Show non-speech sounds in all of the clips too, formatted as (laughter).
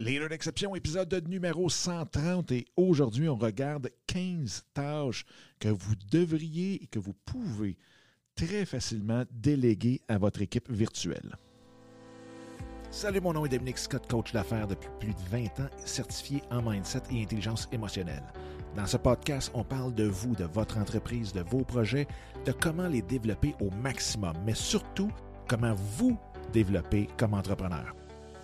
Leader d'exception, épisode numéro 130 et aujourd'hui on regarde 15 tâches que vous devriez et que vous pouvez très facilement déléguer à votre équipe virtuelle. Salut, mon nom est Dominique Scott, coach d'affaires depuis plus de 20 ans, certifié en mindset et intelligence émotionnelle. Dans ce podcast, on parle de vous, de votre entreprise, de vos projets, de comment les développer au maximum, mais surtout comment vous développer comme entrepreneur.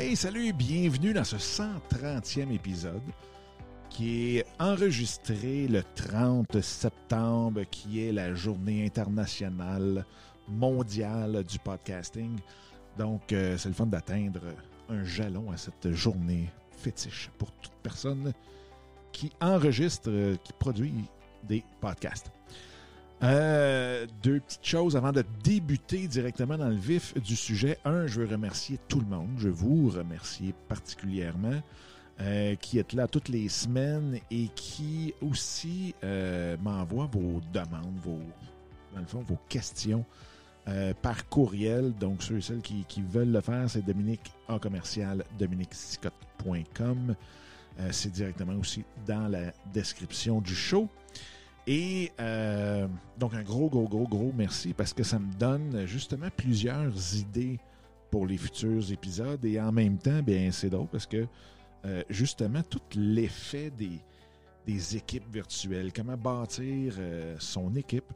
Hey, salut, bienvenue dans ce 130e épisode qui est enregistré le 30 septembre, qui est la journée internationale mondiale du podcasting. Donc, euh, c'est le fun d'atteindre un jalon à cette journée fétiche pour toute personne qui enregistre, euh, qui produit des podcasts. Euh, deux petites choses avant de débuter directement dans le vif du sujet. Un, je veux remercier tout le monde. Je vous remercier particulièrement euh, qui êtes là toutes les semaines et qui aussi euh, m'envoie vos demandes, vos, questions par courriel. Donc, ceux et celles qui, veulent le faire, c'est Dominique en commercial, dominiquescott.com. c'est directement aussi dans la description du show. Et euh, donc un gros, gros, gros, gros merci parce que ça me donne justement plusieurs idées pour les futurs épisodes. Et en même temps, bien c'est drôle parce que euh, justement tout l'effet des, des, équipes virtuelles, comment bâtir euh, son équipe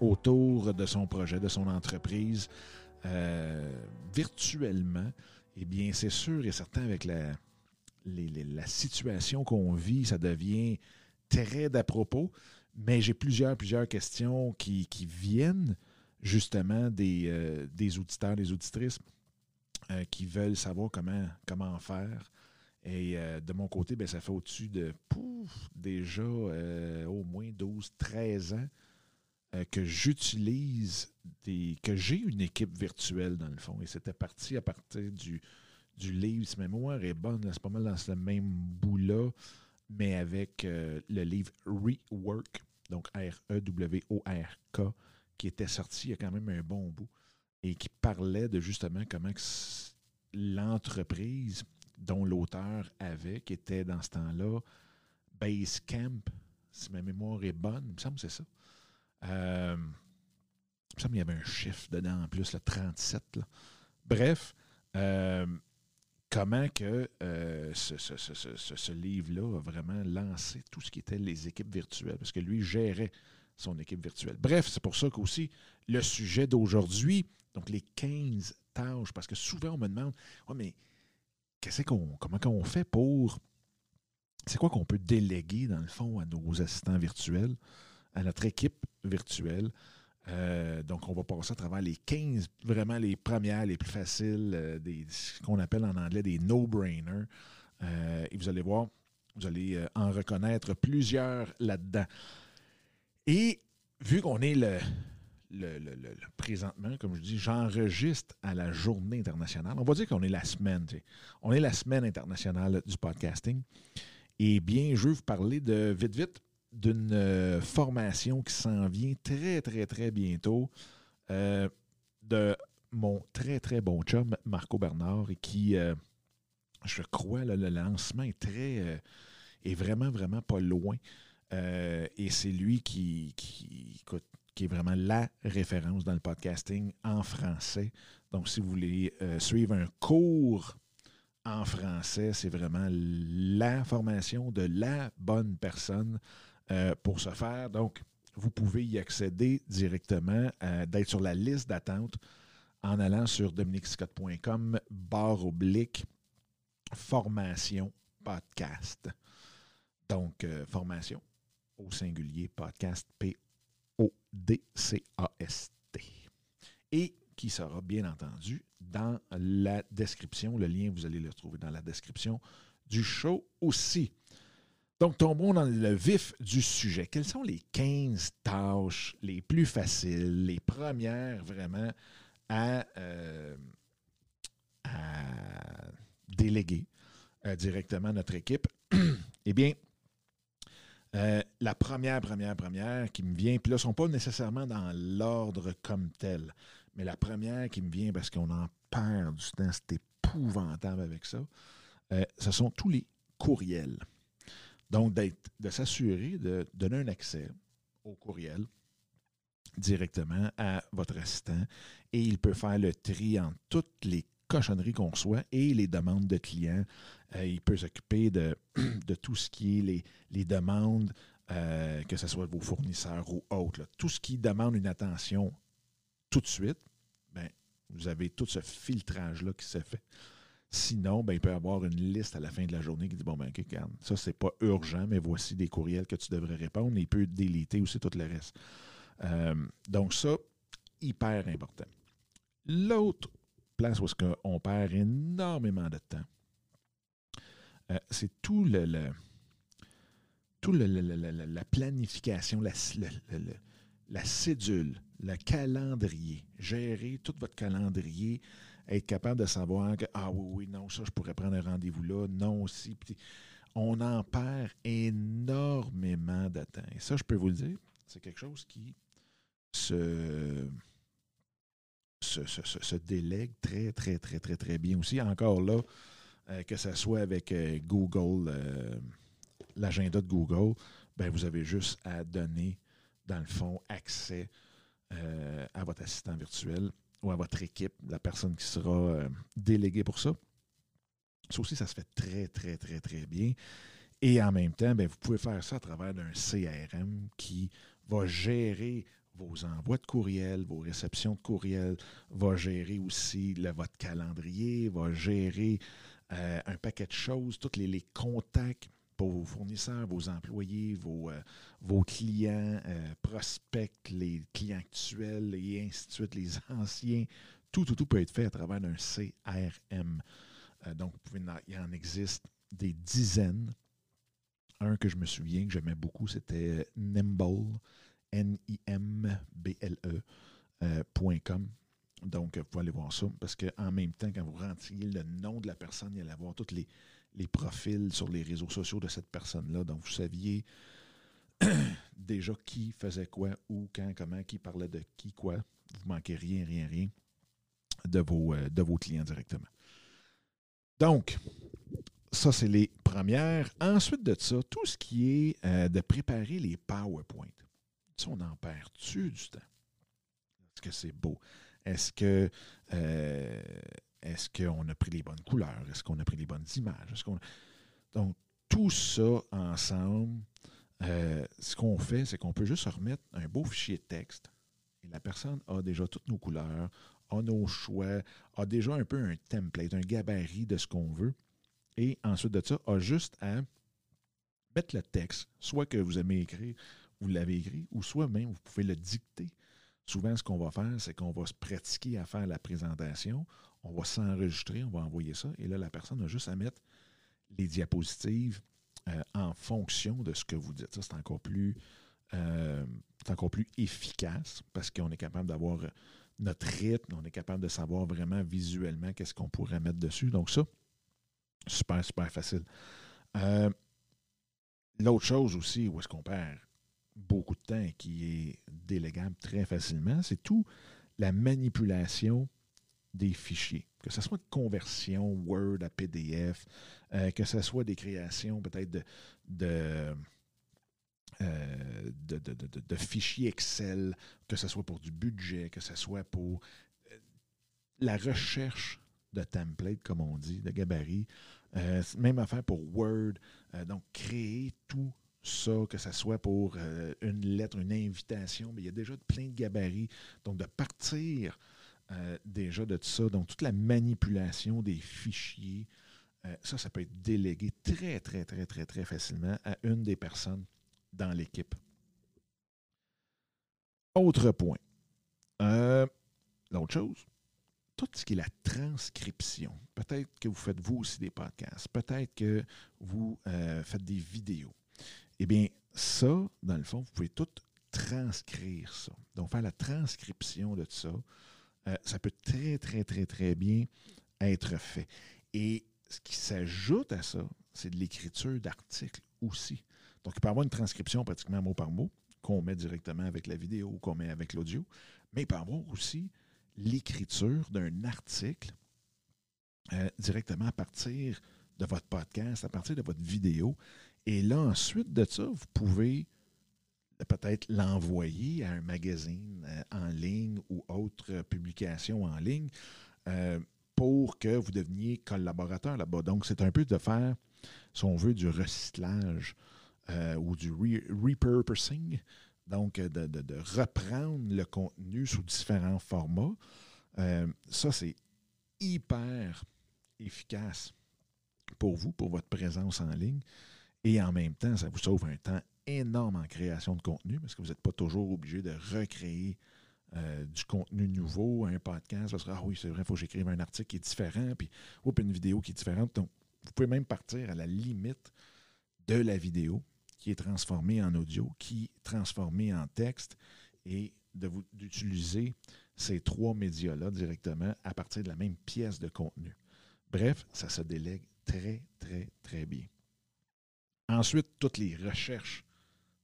autour de son projet, de son entreprise virtuellement, eh bien c'est sûr et certain avec la, la situation qu'on vit, ça devient très d'à propos, mais j'ai plusieurs, plusieurs questions qui, qui viennent justement des, euh, des, auditeurs, des auditrices euh, qui veulent savoir comment, comment faire. Et euh, de mon côté, ben, ça fait au-dessus de pouf, déjà au moins 12, 13 ans que j'utilise des. que j'ai une équipe virtuelle dans le fond. Et c'était parti à partir du, du livre. Si ma mémoire est bonne, c'est pas mal dans ce même bout-là mais avec euh, le livre Rework, donc R-E-W-O-R-K, qui était sorti il y a quand même un bon bout, et qui parlait de justement comment l'entreprise dont l'auteur avait, qui était dans ce temps-là, Basecamp, si ma mémoire est bonne, il me semble que c'est ça. Euh, il me semble qu'il y avait un chiffre dedans en plus, le 37. Bref, euh, comment que euh, ce, livre-là a vraiment lancé tout ce qui était les équipes virtuelles, parce que lui gérait son équipe virtuelle. Bref, c'est pour ça qu'aussi le sujet d'aujourd'hui, donc les 15 tâches, parce que souvent on me demande, ouais, mais qu'est-ce qu'on, comment on fait pour, c'est quoi qu'on peut déléguer dans le fond à nos assistants virtuels, à notre équipe virtuelle? Euh, donc, on va passer à travers les 15, vraiment les premières, les plus faciles, euh, ce qu'on appelle en anglais des no-brainers. Euh, et vous allez voir, vous allez en reconnaître plusieurs là-dedans. Et vu qu'on est le, le, présentement, comme je dis, j'enregistre à la journée internationale. On va dire qu'on est la semaine. On est la semaine internationale du podcasting. Et bien, je veux vous parler de vite, vite d'une euh, formation qui s'en vient très, très, très bientôt euh, de mon très, très bon chum, Marco Bernard, et qui, euh, je crois, le lancement est très, est vraiment, vraiment pas loin. et c'est lui qui, qui, qui, est vraiment la référence dans le podcasting en français. Donc, si vous voulez suivre un cours en français, c'est vraiment la formation de la bonne personne euh, pour ce faire. Donc, vous pouvez y accéder directement, euh, d'être sur la liste d'attente en allant sur dominicscott.com, barre oblique, formation podcast. Donc, euh, formation au singulier podcast, P-O-D-C-A-S-T. Et qui sera bien entendu dans la description. Le lien, vous allez le trouver dans la description du show aussi. Donc, tombons dans le vif du sujet. Quelles sont les 15 tâches les plus faciles, les premières vraiment à, euh, déléguer euh, directement à notre équipe? (clears throat) eh bien, euh, la première, première, première qui me vient, puis là, ne sont pas nécessairement dans l'ordre comme tel, mais la première qui me vient parce qu'on en perd du temps, c'est épouvantable avec ça, ce sont tous les courriels. Donc, de s'assurer de donner un accès au courriel directement à votre assistant et il peut faire le tri entre toutes les cochonneries qu'on reçoit et les demandes de clients. Euh, il peut s'occuper de, (clears throat) tout ce qui est les, demandes, euh, que ce soit vos fournisseurs ou autres. Tout ce qui demande une attention tout de suite, ben, vous avez tout ce filtrage-là qui se fait. Sinon, ben, il peut avoir une liste à la fin de la journée qui dit Bon, ben, OK, regarde, ça, c'est pas urgent, mais voici des courriels que tu devrais répondre. Et il peut déliter aussi tout le reste. Euh, donc, ça, hyper important. L'autre place où est-ce qu'on perd énormément de temps, euh, c'est tout le, tout la planification, la, la cédule, le calendrier. Gérer tout votre calendrier être capable de savoir que, ah oui, oui, non, ça, je pourrais prendre un rendez-vous là, non aussi. on en perd énormément de temps. Et ça, je peux vous le dire, c'est quelque chose qui se, se, délègue très, très, très, très, très bien aussi. Encore là, euh, que ce soit avec euh, Google, euh, l'agenda de Google, ben, vous avez juste à donner, dans le fond, accès à votre assistant virtuel ou à votre équipe, la personne qui sera euh, déléguée pour ça. Ça aussi, ça se fait très, très, très, très bien. Et en même temps, bien, vous pouvez faire ça à travers d'un CRM qui va gérer vos envois de courriel, vos réceptions de courriel, va gérer aussi votre calendrier, va gérer euh, un paquet de choses, tous les, les contacts pour vos fournisseurs, vos employés, vos, euh, clients, euh, prospects, les clients actuels et ainsi de suite, les (laughs) anciens. Tout, tout, tout peut être fait à travers un CRM. Euh, donc, vous pouvez, il y en existe des dizaines. Un que je me souviens, que j'aimais beaucoup, c'était Nimble, N-I-M-B-L-E.com. Donc, vous pouvez aller voir ça parce qu'en même temps, quand vous rentriez le nom de la personne, il allait avoir toutes les, les profils sur les réseaux sociaux de cette personne-là. Donc, vous saviez (clears throat) déjà qui faisait quoi, où, quand, comment, qui parlait de qui, quoi. Vous manquez rien, rien, rien de vos, euh, clients directement. Donc, ça, c'est les premières. Ensuite de ça, tout ce qui est euh, de préparer les PowerPoint. Ça, on en perd-tu du temps? Est-ce que c'est beau? Est-ce que euh, est-ce qu'on a pris les bonnes couleurs? Est-ce qu'on a pris les bonnes images? Donc, tout ça ensemble, euh, ce qu'on fait, c'est qu'on peut juste remettre un beau fichier de texte et la personne a déjà toutes nos couleurs, a nos choix, a déjà un peu un template, un gabarit de ce qu'on veut. Et ensuite de ça, a juste à mettre le texte, soit que vous aimez écrire, vous l'avez écrit, ou soit même vous pouvez le dicter. Souvent, ce qu'on va faire, c'est qu'on va se pratiquer à faire la présentation on va s'enregistrer, on va envoyer ça, et là, la personne a juste à mettre les diapositives euh, en fonction de ce que vous dites. Ça, c'est encore plus euh, encore plus efficace parce qu'on est capable d'avoir notre rythme, on est capable de savoir vraiment visuellement qu'est-ce qu'on pourrait mettre dessus. Donc ça, super, super facile. Euh, l'autre chose aussi où est-ce qu'on perd beaucoup de temps et qui est délégable très facilement, c'est tout la manipulation des fichiers, que ce soit de conversion Word à PDF, euh, que ce soit des créations peut-être de, de, euh, de, fichiers Excel, que ce soit pour du budget, que ce soit pour euh, la recherche de templates, comme on dit, de gabarits. même affaire pour Word. donc, créer tout ça, que ce soit pour une lettre, une invitation, mais il y a déjà plein de gabarits. Donc, de partir euh, déjà de tout ça. Donc, toute la manipulation des fichiers, euh, ça, ça peut être délégué très, très, très, très, très facilement à une des personnes dans l'équipe. Autre point. Euh, l'autre chose, tout ce qui est la transcription. Peut-être que vous faites vous aussi des podcasts. Peut-être que vous faites des vidéos. Eh bien, ça, dans le fond, vous pouvez tout transcrire ça. Donc, faire la transcription de ça, euh, ça peut très, très, très, très bien être fait. Et ce qui s'ajoute à ça, c'est de l'écriture d'articles aussi. Donc, il peut y avoir une transcription pratiquement mot par mot qu'on met directement avec la vidéo ou qu'on met avec l'audio, mais il peut y avoir aussi l'écriture d'un article euh, directement à partir de votre podcast, à partir de votre vidéo. Et là, ensuite de ça, vous pouvez peut-être l'envoyer à un magazine euh, en ligne ou autre publication en ligne euh, pour que vous deveniez collaborateur là-bas. Donc, c'est un peu de faire, si on veut, du recyclage ou du repurposing donc, de, reprendre le contenu sous différents formats. Euh, ça, c'est hyper efficace pour vous, pour votre présence en ligne. Et en même temps, ça vous sauve un temps énorme en création de contenu parce que vous n'êtes pas toujours obligé de recréer euh, du contenu nouveau, un podcast, parce que, ah oui, c'est vrai, il faut que j'écrive un article qui est différent, puis une vidéo qui est différente. Donc, vous pouvez même partir à la limite de la vidéo qui est transformé en audio, qui est transformé en texte et d'utiliser ces trois médias-là directement à partir de la même pièce de contenu. Bref, ça se délègue très, très, très bien. Ensuite, toutes les recherches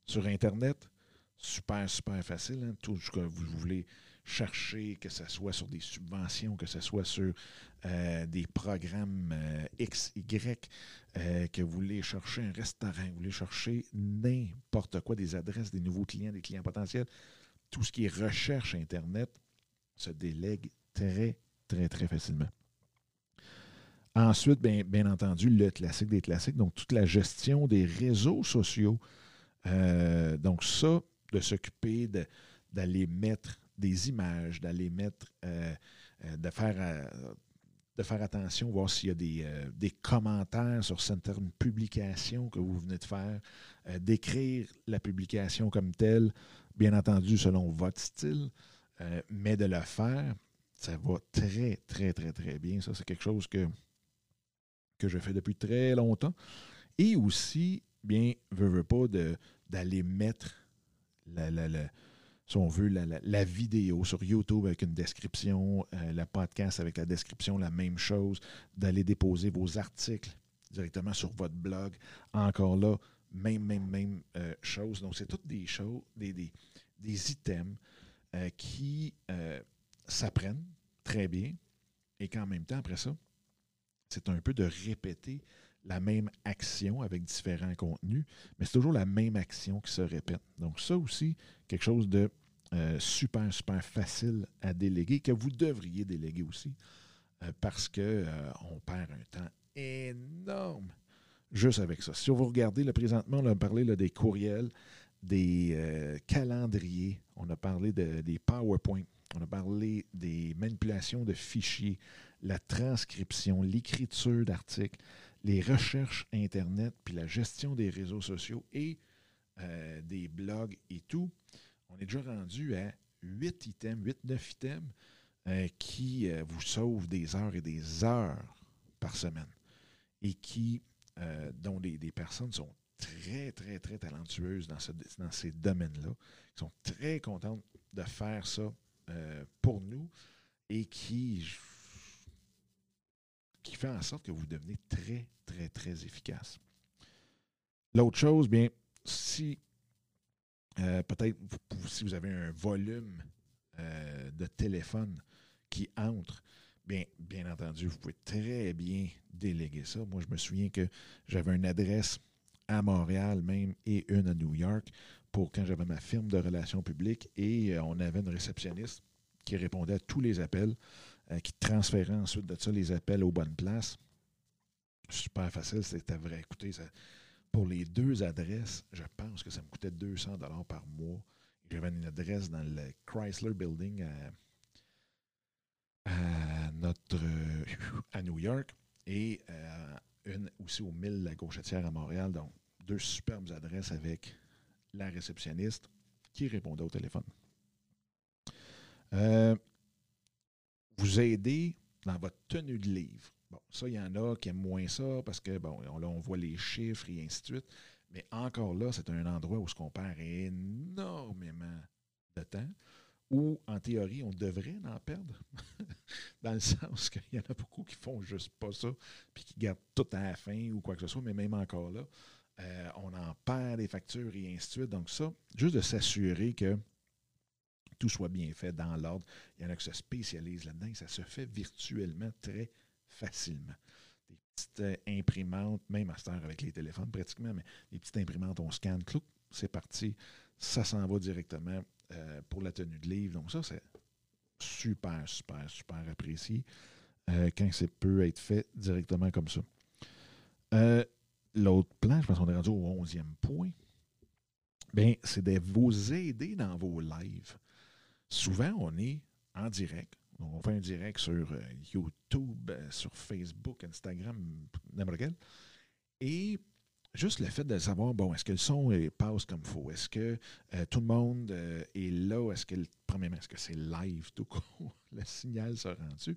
sur Internet, super, super facile. Hein? Tout ce que vous voulez chercher, que ce soit sur des subventions, que ce soit sur euh, des programmes euh, X, Y, euh, que vous voulez chercher un restaurant, vous voulez chercher n'importe quoi, des adresses, des nouveaux clients, des clients potentiels, tout ce qui est recherche Internet se délègue très, très, très facilement. Ensuite, bien, bien entendu, le classique des classiques, donc toute la gestion des réseaux sociaux. donc ça, de s'occuper d'aller mettre des images, d'aller mettre, euh, euh, de, faire, euh, de faire attention, voir s'il y a des, des, commentaires sur certaines publications que vous venez de faire, d'écrire la publication comme telle, bien entendu selon votre style, mais de le faire, ça va très, très, très, très bien. Ça, c'est quelque chose que, que je fais depuis très longtemps. Et aussi, bien, veux, veux pas, d'aller mettre la, la, la si on veut, la, vidéo sur YouTube avec une description, euh, le podcast avec la description, la même chose, d'aller déposer vos articles directement sur votre blog. Encore là, même, même, même euh, chose. Donc, c'est toutes des choses, des, des, items euh, qui s'apprennent très bien et qu'en même temps, après ça, c'est un peu de répéter la même action avec différents contenus, mais c'est toujours la même action qui se répète. Donc ça aussi, quelque chose de euh, super, super facile à déléguer, que vous devriez déléguer aussi, euh, parce qu'on euh, perd un temps énorme juste avec ça. Si vous regardez, là, présentement, on a parlé des courriels, des calendriers, on a parlé des PowerPoint, on a parlé des manipulations de fichiers, la transcription, l'écriture d'articles, les recherches Internet, puis la gestion des réseaux sociaux et euh, des blogs et tout, on est déjà rendu à 8 items, 8-9 items euh, qui euh, vous sauvent des heures et des heures par semaine et qui, dont des, personnes sont très, très, très talentueuses dans, ce, dans ces domaines-là, qui sont très contentes de faire ça pour nous et qui qui fait en sorte que vous devenez très, très, très efficace. L'autre chose, bien, si euh, peut-être si vous avez un volume euh, de téléphone qui entre, bien, bien entendu, vous pouvez très bien déléguer ça. Moi, je me souviens que j'avais une adresse à Montréal même et une à New York pour quand j'avais ma firme de relations publiques et euh, on avait une réceptionniste qui répondait à tous les appels. Euh, qui transférait ensuite de ça les appels aux bonnes places. Super facile, c'était vrai. Écoutez, pour les deux adresses, je pense que ça me coûtait 200 dollars par mois. J'avais une adresse dans le Chrysler Building à, notre, à New York et euh, une aussi au 1000 La Gauchetière à Montréal. Donc, deux superbes adresses avec la réceptionniste qui répondait au téléphone. Euh, vous aider dans votre tenue de livre. Bon, ça, il y en a qui aiment moins ça parce que, bon, là, on voit les chiffres et ainsi de suite. Mais encore là, c'est un endroit où on perd énormément de temps, où, en théorie, on devrait en perdre, (laughs) dans le sens qu'il y en a beaucoup qui font juste pas ça, puis qui gardent tout à la fin ou quoi que ce soit, mais même encore là, euh, on en perd des factures et ainsi de suite. Donc ça, juste de s'assurer que tout soit bien fait dans l'ordre. Il y en a qui se spécialisent là-dedans et ça se fait virtuellement très facilement. Des petites euh, imprimantes, même à cette avec les téléphones pratiquement, mais des petites imprimantes, on scanne, clouc, c'est parti. Ça s'en va directement euh, pour la tenue de livre. Donc ça, c'est super, super, super apprécié quand ça peut être fait directement comme ça. L'autre plan, je pense qu'on est rendu au 11e point, bien, c'est de vous aider dans vos lives. Souvent, on est en direct. On fait un direct sur euh, YouTube, euh, sur Facebook, Instagram, n'importe quel. Et juste le fait de savoir, bon, est-ce que le son passe comme il faut? Est-ce que euh, tout le monde est là? Est-ce que, premièrement, est-ce que c'est live tout court? (laughs) le signal se rend-tu?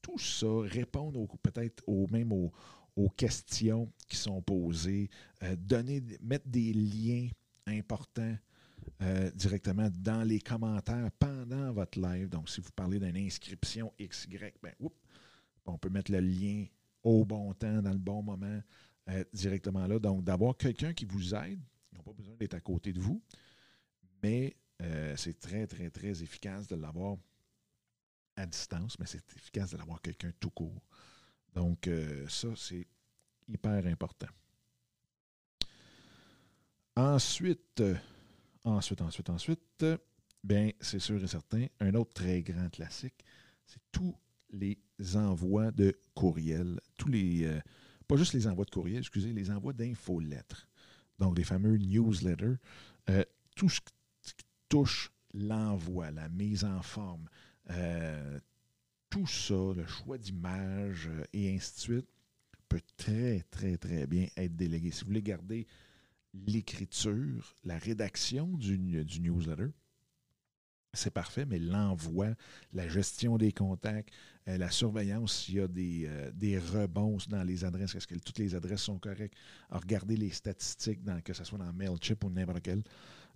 tout ça, répondre peut-être au, même aux, aux, questions qui sont posées, donner, mettre des liens importants euh, directement dans les commentaires pendant votre live. Donc, si vous parlez d'une inscription XY, ben, on peut mettre le lien au bon temps, dans le bon moment, euh, directement là. Donc, d'avoir quelqu'un qui vous aide, ils n'ont pas besoin d'être à côté de vous, mais euh, c'est très, très, très efficace de l'avoir à distance, mais c'est efficace de l'avoir quelqu'un tout court. Donc, ça, c'est hyper important. Ensuite, Ensuite, ensuite, ensuite, bien, c'est sûr et certain, un autre très grand classique, c'est tous les envois de courriel. Tous les. Euh, pas juste les envois de courriel, excusez, les envois d'infolettres. Donc, les fameux newsletters. Euh, tout ce qui touche l'envoi, la mise en forme, euh, tout ça, le choix d'images et ainsi de suite, peut très, très, très bien être délégué. Si vous voulez garder l'écriture, la rédaction du, newsletter, c'est parfait, mais l'envoi, la gestion des contacts, euh, la surveillance, s'il y a des, euh, des, rebonds dans les adresses, est-ce que toutes les adresses sont correctes, regarder les statistiques, dans, que ce soit dans MailChimp ou n'importe quel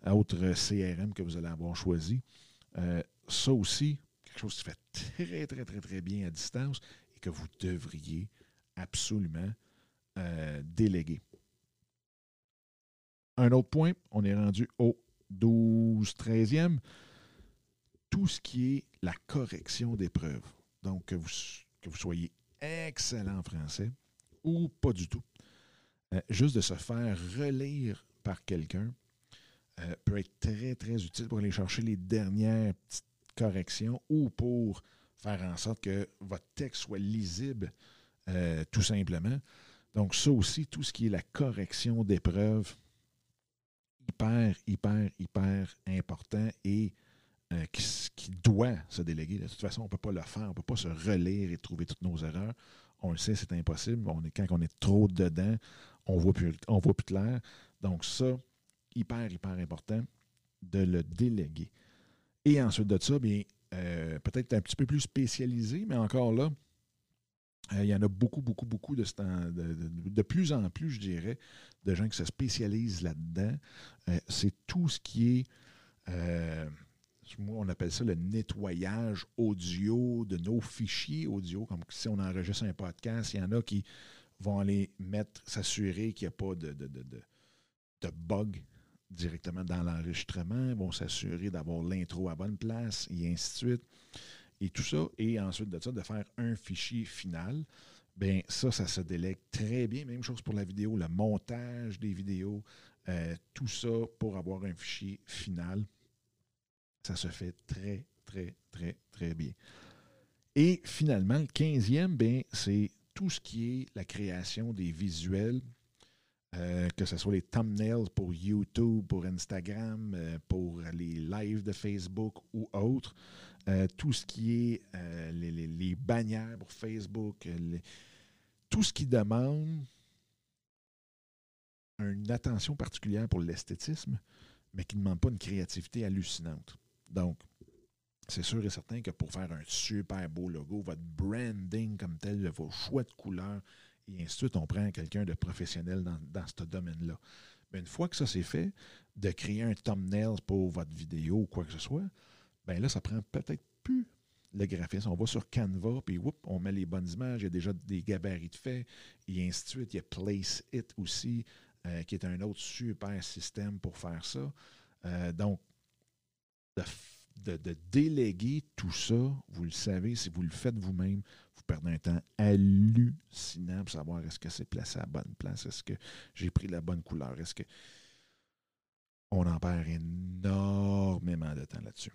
autre CRM que vous allez avoir choisi. Euh, ça aussi, quelque chose qui fait très, très, très, très bien à distance et que vous devriez absolument déléguer. Un autre point, on est rendu au 12-13e. Tout ce qui est la correction d'épreuves. Donc, que vous, que vous soyez excellent en français ou pas du tout. Euh, juste de se faire relire par quelqu'un euh, peut être très, très utile pour aller chercher les dernières petites corrections ou pour faire en sorte que votre texte soit lisible euh, tout simplement. Donc, ça aussi, tout ce qui est la correction d'épreuves, hyper, hyper, hyper important et euh, qui, doit se déléguer. De toute façon, on ne peut pas le faire, on ne peut pas se relire et trouver toutes nos erreurs. On le sait, c'est impossible. On est, quand on est trop dedans, on voit plus, on voit plus clair. Donc ça, hyper, hyper important de le déléguer. Et ensuite de ça, bien, euh, peut-être un petit peu plus spécialisé, mais encore là, euh, il y en a beaucoup, beaucoup, beaucoup de, plus en plus, je dirais, de gens qui se spécialisent là-dedans. Euh, c'est tout ce qui est, moi, on appelle ça le nettoyage audio de nos fichiers audio. Comme si on enregistre un podcast, il y en a qui vont aller mettre, s'assurer qu'il n'y a pas de, de bug directement dans l'enregistrement, vont s'assurer d'avoir l'intro à bonne place, et ainsi de suite et tout ça, et ensuite de ça, de faire un fichier final, bien ça, ça se délègue très bien. Même chose pour la vidéo, le montage des vidéos, euh, tout ça pour avoir un fichier final. Ça se fait très, très, très, très bien. Et finalement, le quinzième, bien, c'est tout ce qui est la création des visuels, euh, que ce soit les thumbnails pour YouTube, pour Instagram, euh, pour les lives de Facebook ou autres. Euh, tout ce qui est les, bannières pour Facebook, tout ce qui demande une attention particulière pour l'esthétisme, mais qui ne demande pas une créativité hallucinante. Donc, c'est sûr et certain que pour faire un super beau logo, votre branding comme tel, vos choix de couleurs, et ainsi de suite, on prend quelqu'un de professionnel dans, ce domaine-là. Mais une fois que ça c'est fait, de créer un thumbnail pour votre vidéo ou quoi que ce soit, ben là, ça prend peut-être plus le graphisme. On va sur Canva, puis on met les bonnes images, il y a déjà des gabarits de fait, et ainsi de suite. Il y a Place It aussi, euh, qui est un autre super système pour faire ça. Euh, donc, de, de, déléguer tout ça, vous le savez, si vous le faites vous-même, vous perdez un temps hallucinant pour savoir est-ce que c'est placé à la bonne place, est-ce que j'ai pris la bonne couleur, est-ce que. On en perd énormément de temps là-dessus.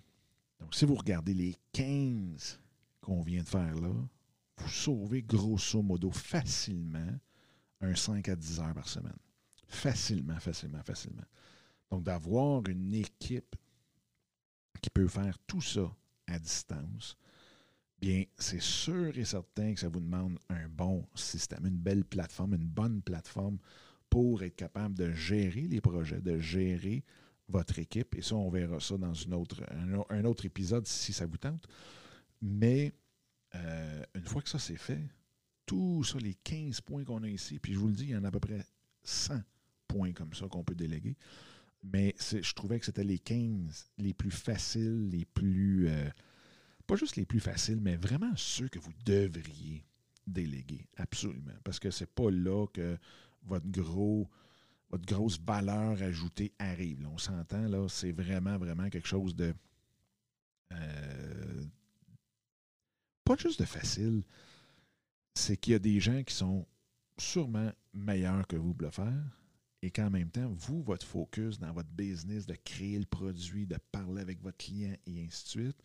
Donc, si vous regardez les 15 qu'on vient de faire là, vous sauvez grosso modo facilement un 5 à 10 heures par semaine. Facilement, facilement, facilement. Donc, d'avoir une équipe qui peut faire tout ça à distance, bien, c'est sûr et certain que ça vous demande un bon système, une belle plateforme, une bonne plateforme pour être capable de gérer les projets, de gérer votre équipe. Et ça, on verra ça dans un, autre épisode si ça vous tente. Mais euh, une fois que ça c'est fait, tout ça, les 15 points qu'on a ici, puis je vous le dis, il y en a à peu près 100 points comme ça qu'on peut déléguer. Mais je trouvais que c'était les 15 les plus faciles, les plus. Euh, pas juste les plus faciles, mais vraiment ceux que vous devriez déléguer. Absolument. Parce que c'est pas là que votre gros votre grosse valeur ajoutée arrive. on s'entend, là, c'est vraiment, vraiment quelque chose de. Euh, pas juste de facile, c'est qu'il y a des gens qui sont sûrement meilleurs que vous pour le faire et qu'en même temps, vous, votre focus dans votre business de créer le produit, de parler avec votre client et ainsi de suite,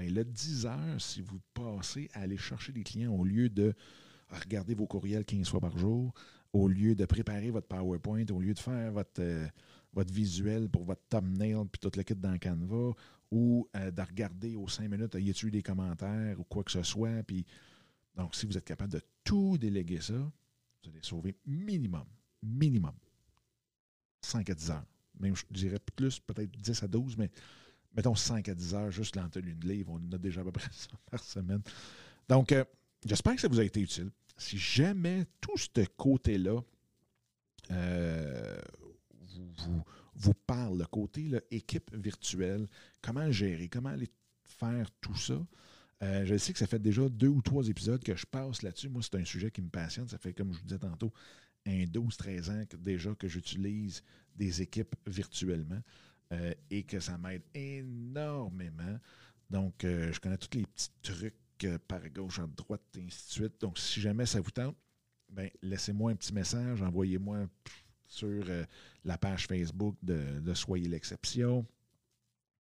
bien, le 10 heures, si vous passez à aller chercher des clients au lieu de regarder vos courriels 15 fois par jour, au lieu de préparer votre PowerPoint, au lieu de faire votre, euh, votre visuel pour votre thumbnail puis tout le kit dans Canva, ou euh, de regarder aux cinq minutes, y a-t-il des commentaires ou quoi que ce soit. Puis, donc, si vous êtes capable de tout déléguer ça, vous allez sauver minimum, minimum 5 à 10 heures. Même, je dirais plus, peut-être 10 à 12, mais mettons 5 à 10 heures, juste l'entenue de livre. On en a déjà à peu près (laughs) ça par semaine. Donc, euh, j'espère que ça vous a été utile si jamais tout ce côté-là euh, vous, parle, le côté équipe virtuelle, comment gérer, comment aller faire tout ça, euh, je sais que ça fait déjà deux ou trois épisodes que je passe là-dessus. Moi, c'est un sujet qui me passionne. Ça fait, comme je vous disais tantôt, un 12-13 ans déjà que j'utilise des équipes virtuellement euh, et que ça m'aide énormément. Donc, je connais tous les petits trucs par gauche, à droite, et ainsi de suite. Donc, si jamais ça vous tente, ben, laissez-moi un petit message, envoyez-moi sur euh, la page Facebook de, Soyez l'exception,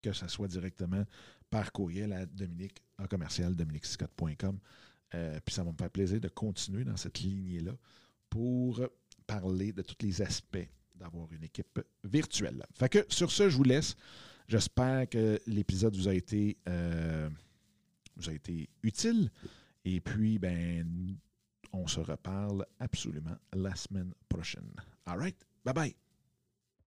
que ce soit directement par courriel à Dominique, en commercial, dominicscott.com. Euh, puis ça va me faire plaisir de continuer dans cette lignée-là pour parler de tous les aspects d'avoir une équipe virtuelle. Fait que sur ce, je vous laisse. J'espère que l'épisode vous a été euh, utile. Et puis, ben, on se reparle absolument la semaine prochaine. All right? Bye bye.